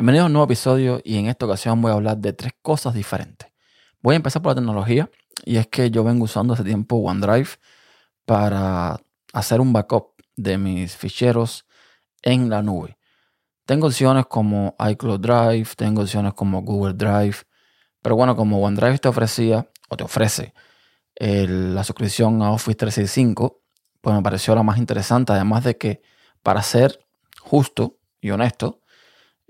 Bienvenidos a un nuevo episodio y en esta ocasión voy a hablar de tres cosas diferentes. Voy a empezar por la tecnología y es que yo vengo usando hace tiempo OneDrive para hacer un backup de mis ficheros en la nube. Tengo opciones como iCloud Drive, tengo opciones como Google Drive, pero bueno, como OneDrive te ofrecía o te ofrece la suscripción a Office 365, pues me pareció la más interesante, además de que para ser justo y honesto,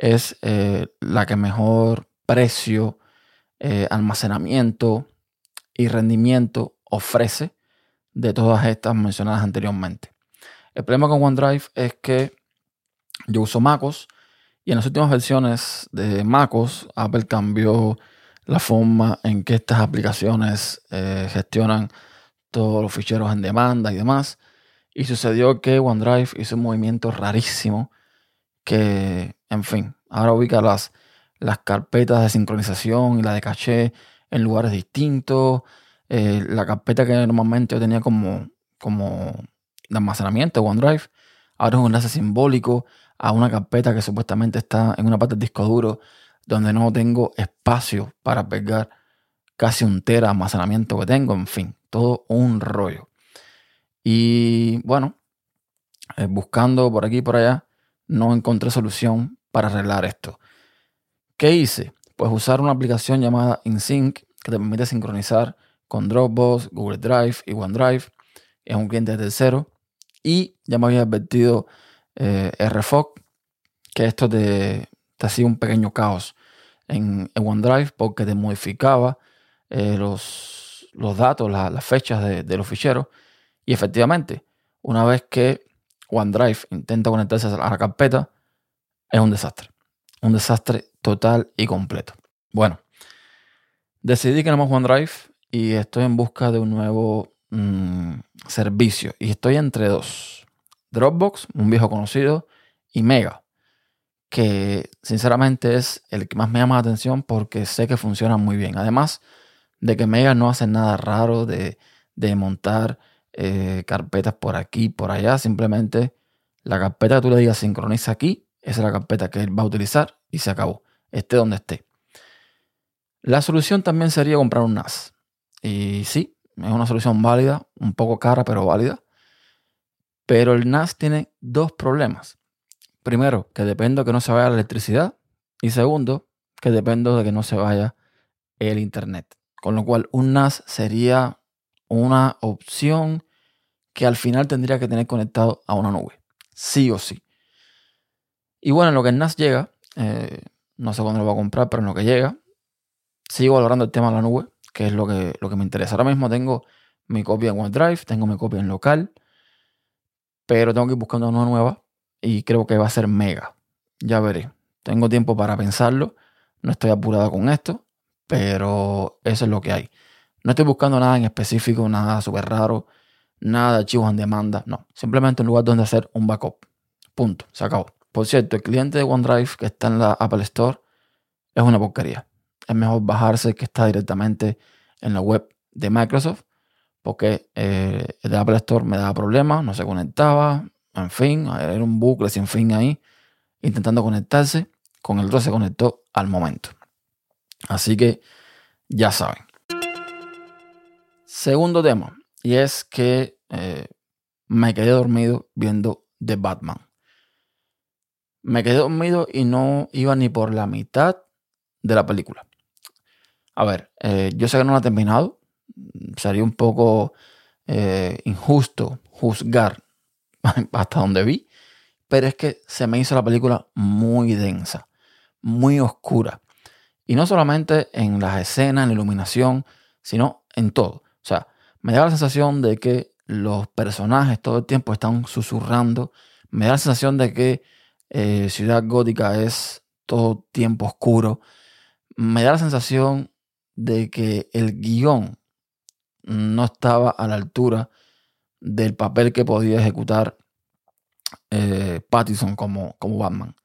es eh, la que mejor precio, eh, almacenamiento y rendimiento ofrece de todas estas mencionadas anteriormente. El problema con OneDrive es que yo uso MacOS y en las últimas versiones de MacOS Apple cambió la forma en que estas aplicaciones eh, gestionan todos los ficheros en demanda y demás. Y sucedió que OneDrive hizo un movimiento rarísimo que, en fin, ahora ubica las, las carpetas de sincronización y la de caché en lugares distintos. Eh, la carpeta que normalmente yo tenía como, como de almacenamiento, OneDrive, ahora es un enlace simbólico a una carpeta que supuestamente está en una parte del disco duro donde no tengo espacio para pegar casi un tera de almacenamiento que tengo, en fin, todo un rollo. Y bueno, eh, buscando por aquí y por allá, no encontré solución para arreglar esto. ¿Qué hice? Pues usar una aplicación llamada InSync que te permite sincronizar con Dropbox, Google Drive y OneDrive. Es un cliente tercero. Y ya me había advertido eh, RFOC que esto te, te hacía un pequeño caos en, OneDrive porque te modificaba eh, los, datos, las fechas de los ficheros. Y efectivamente, una vez que OneDrive intenta conectarse a la carpeta, es un desastre. Un desastre total y completo. Bueno, decidí que no más OneDrive y estoy en busca de un nuevo mm, servicio. Y estoy entre dos. Dropbox, un viejo conocido, y Mega, que sinceramente es el que más me llama la atención porque sé que funciona muy bien. Además de que Mega no hace nada raro de, de montar eh, carpetas por aquí, por allá. Simplemente la carpeta que tú le digas sincroniza aquí, esa es la carpeta que él va a utilizar y se acabó. Esté donde esté. La solución también sería comprar un NAS. Y sí, es una solución válida, un poco cara, pero válida. Pero el NAS tiene dos problemas. Primero, que depende de que no se vaya la electricidad. Y segundo, que depende de que no se vaya el internet. Con lo cual, un NAS sería una opción que al final tendría que tener conectado a una nube. Sí o sí. Y bueno, en lo que el NAS llega, eh, no sé cuándo lo voy a comprar, pero en lo que llega, sigo valorando el tema de la nube, que es lo que, lo que me interesa. Ahora mismo tengo mi copia en OneDrive, tengo mi copia en local, pero tengo que ir buscando una nueva y creo que va a ser mega. Ya veré. Tengo tiempo para pensarlo. No estoy apurado con esto, pero eso es lo que hay. No estoy buscando nada en específico, nada súper raro, nada de archivos en demanda. No, simplemente un lugar donde hacer un backup. Punto, se acabó. Por cierto, el cliente de OneDrive que está en la Apple Store es una porquería. Es mejor bajarse que está directamente en la web de Microsoft porque eh, el de Apple Store me daba problemas, no se conectaba, en fin, era un bucle sin fin ahí, intentando conectarse. Con el otro se conectó al momento. Así que ya saben. Segundo tema, y es que eh, me quedé dormido viendo The Batman. Me quedé dormido y no iba ni por la mitad de la película. A ver, eh, yo sé que no la he terminado. Sería un poco eh, injusto juzgar hasta donde vi. Pero es que se me hizo la película muy densa, muy oscura. Y no solamente en las escenas, en la iluminación, sino en todo. O sea, me da la sensación de que los personajes todo el tiempo están susurrando. Me da la sensación de que eh, Ciudad Gótica es todo tiempo oscuro. Me da la sensación de que el guion no estaba a la altura del papel que podía ejecutar eh, Pattinson como, como Batman.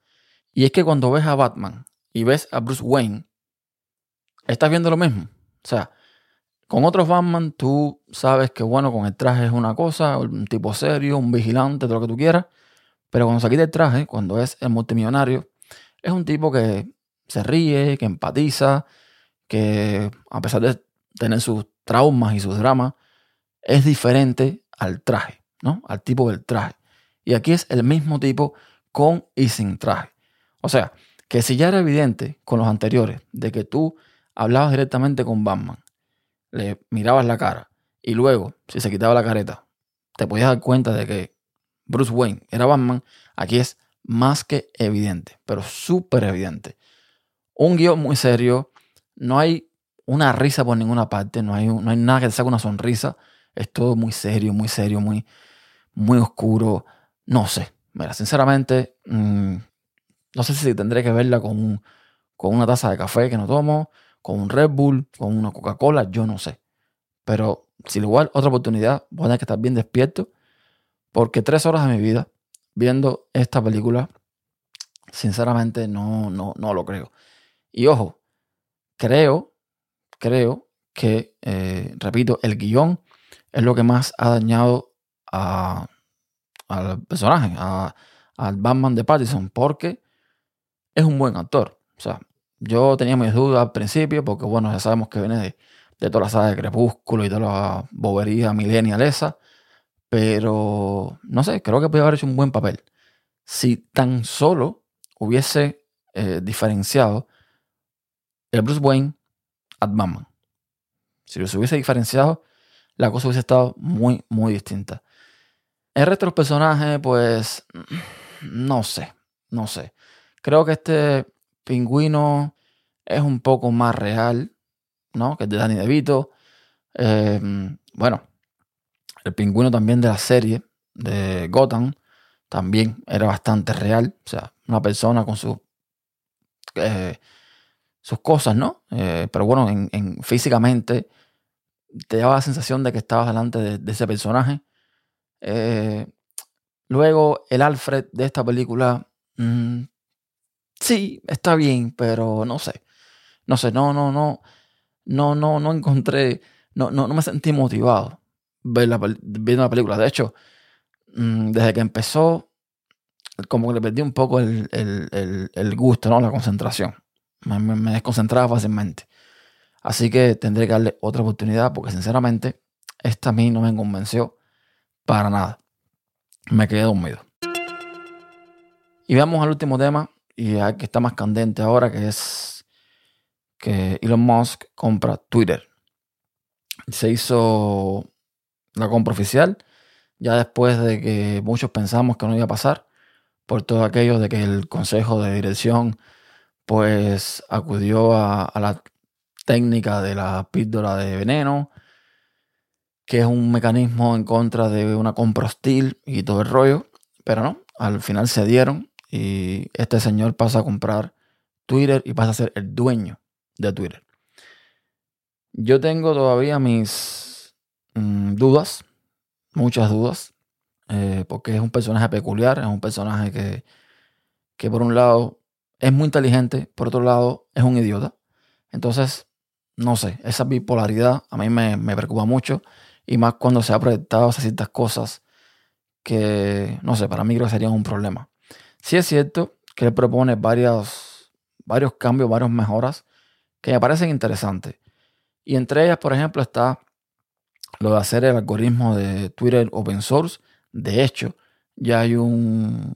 Y es que cuando ves a Batman y ves a Bruce Wayne, estás viendo lo mismo. O sea, con otros Batman, tú sabes que, bueno, con el traje es una cosa, un tipo serio, un vigilante, todo lo que tú quieras. Pero cuando se quita el traje, cuando es el multimillonario, es un tipo que se ríe, que empatiza, que a pesar de tener sus traumas y sus dramas, es diferente al traje, ¿no? Al tipo del traje. Y aquí es el mismo tipo con y sin traje. O sea, que si ya era evidente con los anteriores de que tú hablabas directamente con Batman, le mirabas la cara y luego, si se quitaba la careta, te podías dar cuenta de que Bruce Wayne era Batman, aquí es más que evidente, pero súper evidente. Un guion muy serio, no hay una risa por ninguna parte, no hay, no hay nada que te saque una sonrisa, es todo muy serio, muy serio, muy, muy oscuro, no sé. Mira, sinceramente, mm, no sé si tendré que verla con, con una taza de café que no tomo, con un Red Bull, con una Coca-Cola, yo no sé. Pero si igual otra oportunidad, voy a tener que estar bien despierto, porque tres horas de mi vida viendo esta película, sinceramente no, no, no lo creo. Y ojo, creo, creo que, eh, repito, el guion es lo que más ha dañado a, al personaje, al Batman de Pattinson, porque es un buen actor. O sea, yo tenía mis dudas al principio, porque bueno, ya sabemos que viene de, de toda la saga de Crepúsculo y toda la bobería millennial esa. Pero no sé, creo que puede haber hecho un buen papel. Si tan solo hubiese eh, diferenciado el Bruce Wayne a Batman. Si los hubiese diferenciado, la cosa hubiese estado muy, muy distinta. El resto de los personajes, pues, no sé, no sé. Creo que este pingüino es un poco más real, ¿no? Que el de Danny DeVito. Em, bueno, el pingüino también de la serie de Gotham también era bastante real. O sea, una persona con su, eh, sus cosas, ¿no? Eh, pero bueno, en, físicamente te daba la sensación de que estabas delante de, ese personaje. Eh, luego, el Alfred de esta película mm, sí, está bien, pero no sé. No sé, no, no, no. No, no, no encontré. No, no, no me sentí motivado ver la, viendo la película. De hecho, mm, desde que empezó, como que le perdí un poco el, gusto, ¿no? La concentración. Me, me, desconcentraba fácilmente. Así que tendré que darle otra oportunidad porque sinceramente esta a mí no me convenció para nada. Me quedé dormido. Y vamos al último tema y hay que está más candente ahora, que es que Elon Musk compra Twitter. Se hizo la compra oficial, ya después de que muchos pensamos que no iba a pasar, por todo aquello de que el consejo de dirección pues acudió a, la técnica de la píldora de veneno, que es un mecanismo en contra de una compra hostil y todo el rollo, pero no, al final se dieron y este señor pasa a comprar Twitter y pasa a ser el dueño de Twitter. Yo tengo todavía mis mm, dudas, muchas dudas, eh, porque es un personaje peculiar, es un personaje que, que por un lado es muy inteligente, por otro lado es un idiota. Entonces, no sé, esa bipolaridad a mí me, me preocupa mucho y más cuando se ha proyectado ciertas cosas que, no sé, para mí creo que serían un problema. Sí es cierto que él propone varios, varios cambios, varias mejoras que me parecen interesantes. Y entre ellas, por ejemplo, está lo de hacer el algoritmo de Twitter open source. De hecho, ya hay un,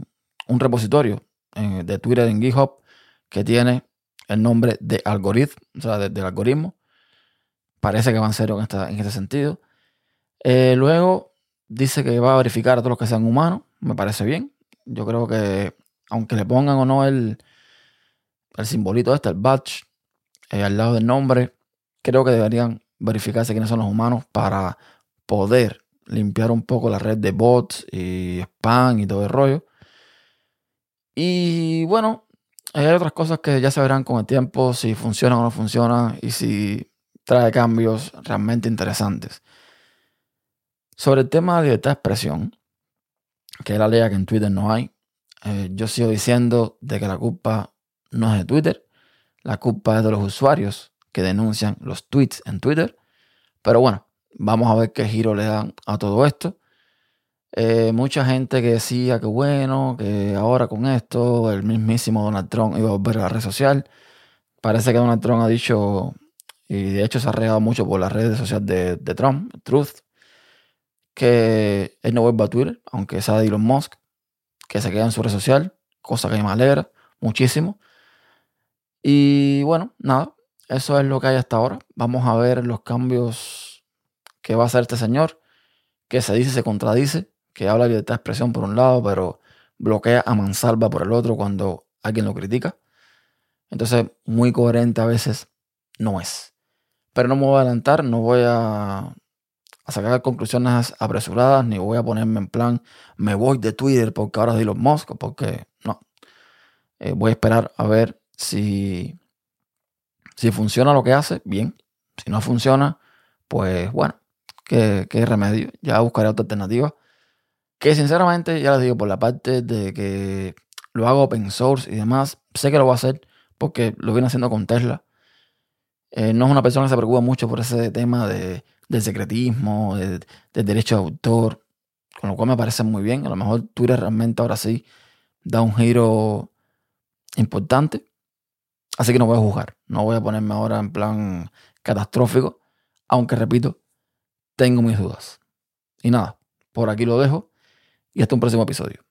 repositorio eh, de Twitter en GitHub que tiene el nombre de algoritmo, o sea, del algoritmo. Parece que va en serio en, en este sentido. Eh, luego dice que va a verificar a todos los que sean humanos. Me parece bien. Yo creo que, aunque le pongan o no el, el simbolito este, el badge, eh, al lado del nombre, creo que deberían verificarse quiénes son los humanos para poder limpiar un poco la red de bots y spam y todo el rollo. Y bueno, hay otras cosas que ya se verán con el tiempo si funcionan o no funcionan y si trae cambios realmente interesantes. Sobre el tema de libertad de expresión, que es la ley que en Twitter no hay. Eh, yo sigo diciendo de que la culpa no es de Twitter, la culpa es de los usuarios que denuncian los tweets en Twitter. Pero bueno, vamos a ver qué giro le dan a todo esto. Eh, mucha gente que decía que bueno, que ahora con esto el mismísimo Donald Trump iba a volver a la red social. Parece que Donald Trump ha dicho, y de hecho se ha regado mucho por las redes sociales de, de Trump, Truth, que él no vuelva a Twitter, aunque sea Elon Musk, que se quede en su red social, cosa que me alegra muchísimo. Y bueno, nada, eso es lo que hay hasta ahora. Vamos a ver los cambios que va a hacer este señor, que se dice, se contradice, que habla de libertad de expresión por un lado, pero bloquea a mansalva por el otro cuando alguien lo critica. Entonces, muy coherente a veces no es. Pero no me voy a adelantar, no voy a, sacar conclusiones apresuradas, ni voy a ponerme en plan, me voy de Twitter porque ahora los Musk, porque no. Eh, voy a esperar a ver si, si funciona lo que hace, bien. Si no funciona, pues bueno, ¿qué, qué remedio? Ya buscaré otra alternativa. Que sinceramente, ya les digo, por la parte de que lo hago open source y demás, sé que lo voy a hacer porque lo viene haciendo con Tesla. Eh, no es una persona que se preocupa mucho por ese tema de, del secretismo, del derecho de autor, con lo cual me parece muy bien. A lo mejor Twitter realmente ahora sí da un giro importante. Así que no voy a juzgar, no voy a ponerme ahora en plan catastrófico, aunque repito, tengo mis dudas. Y nada, por aquí lo dejo y hasta un próximo episodio.